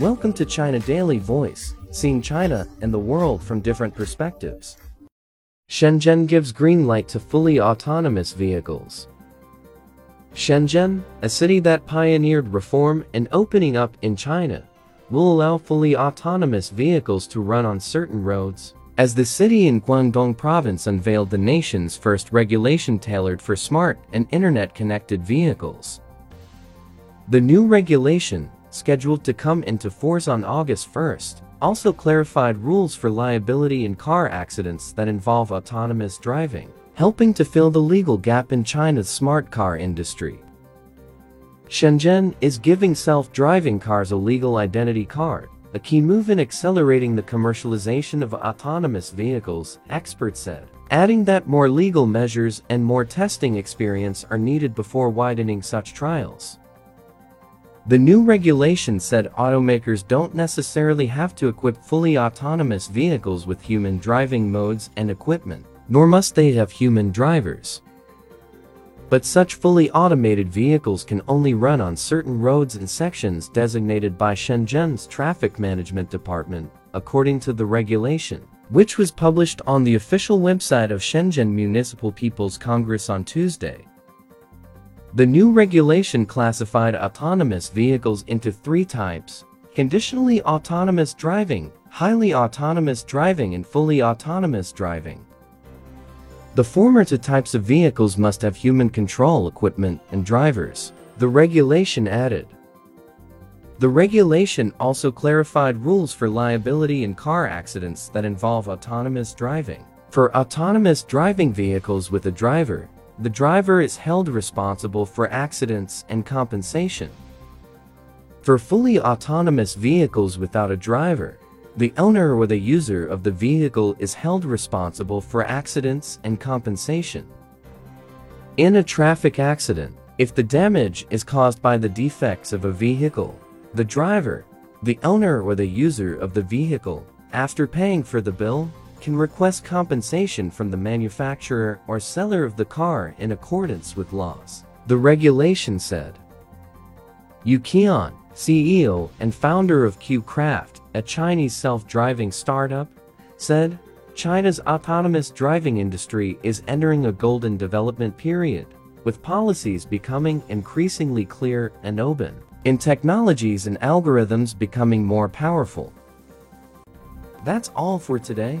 Welcome to China Daily Voice, seeing China and the world from different perspectives. Shenzhen gives green light to fully autonomous vehicles. Shenzhen, a city that pioneered reform and opening up in China, will allow fully autonomous vehicles to run on certain roads, as the city in Guangdong province unveiled the nation's first regulation tailored for smart and internet-connected vehicles. The new regulation, scheduled to come into force on August 1st, also clarified rules for liability in car accidents that involve autonomous driving, helping to fill the legal gap in China's smart car industry. Shenzhen is giving self-driving cars a legal identity card, a key move in accelerating the commercialization of autonomous vehicles, experts said, adding that more legal measures and more testing experience are needed before widening such trials. The new regulation said automakers don't necessarily have to equip fully autonomous vehicles with human driving modes and equipment, nor must they have human drivers. But such fully automated vehicles can only run on certain roads and sections designated by Shenzhen's Traffic Management Department, according to the regulation, which was published on the official website of Shenzhen Municipal People's Congress on Tuesday. The new regulation classified autonomous vehicles into three types, conditionally autonomous driving, highly autonomous driving and fully autonomous driving. The former two types of vehicles must have human control equipment and drivers, the regulation added. The regulation also clarified rules for liability in car accidents that involve autonomous driving. For autonomous driving vehicles with a driver, the driver is held responsible for accidents and compensation. For fully autonomous vehicles without a driver, the owner or the user of the vehicle is held responsible for accidents and compensation. In a traffic accident, if the damage is caused by the defects of a vehicle, the driver, the owner or the user of the vehicle, after paying for the bill, can request compensation from the manufacturer or seller of the car in accordance with laws. The regulation said. Yu Qian, CEO and founder of QCraft, a Chinese self-driving startup, said, China's autonomous driving industry is entering a golden development period, with policies becoming increasingly clear and open, and technologies and algorithms becoming more powerful. That's all for today.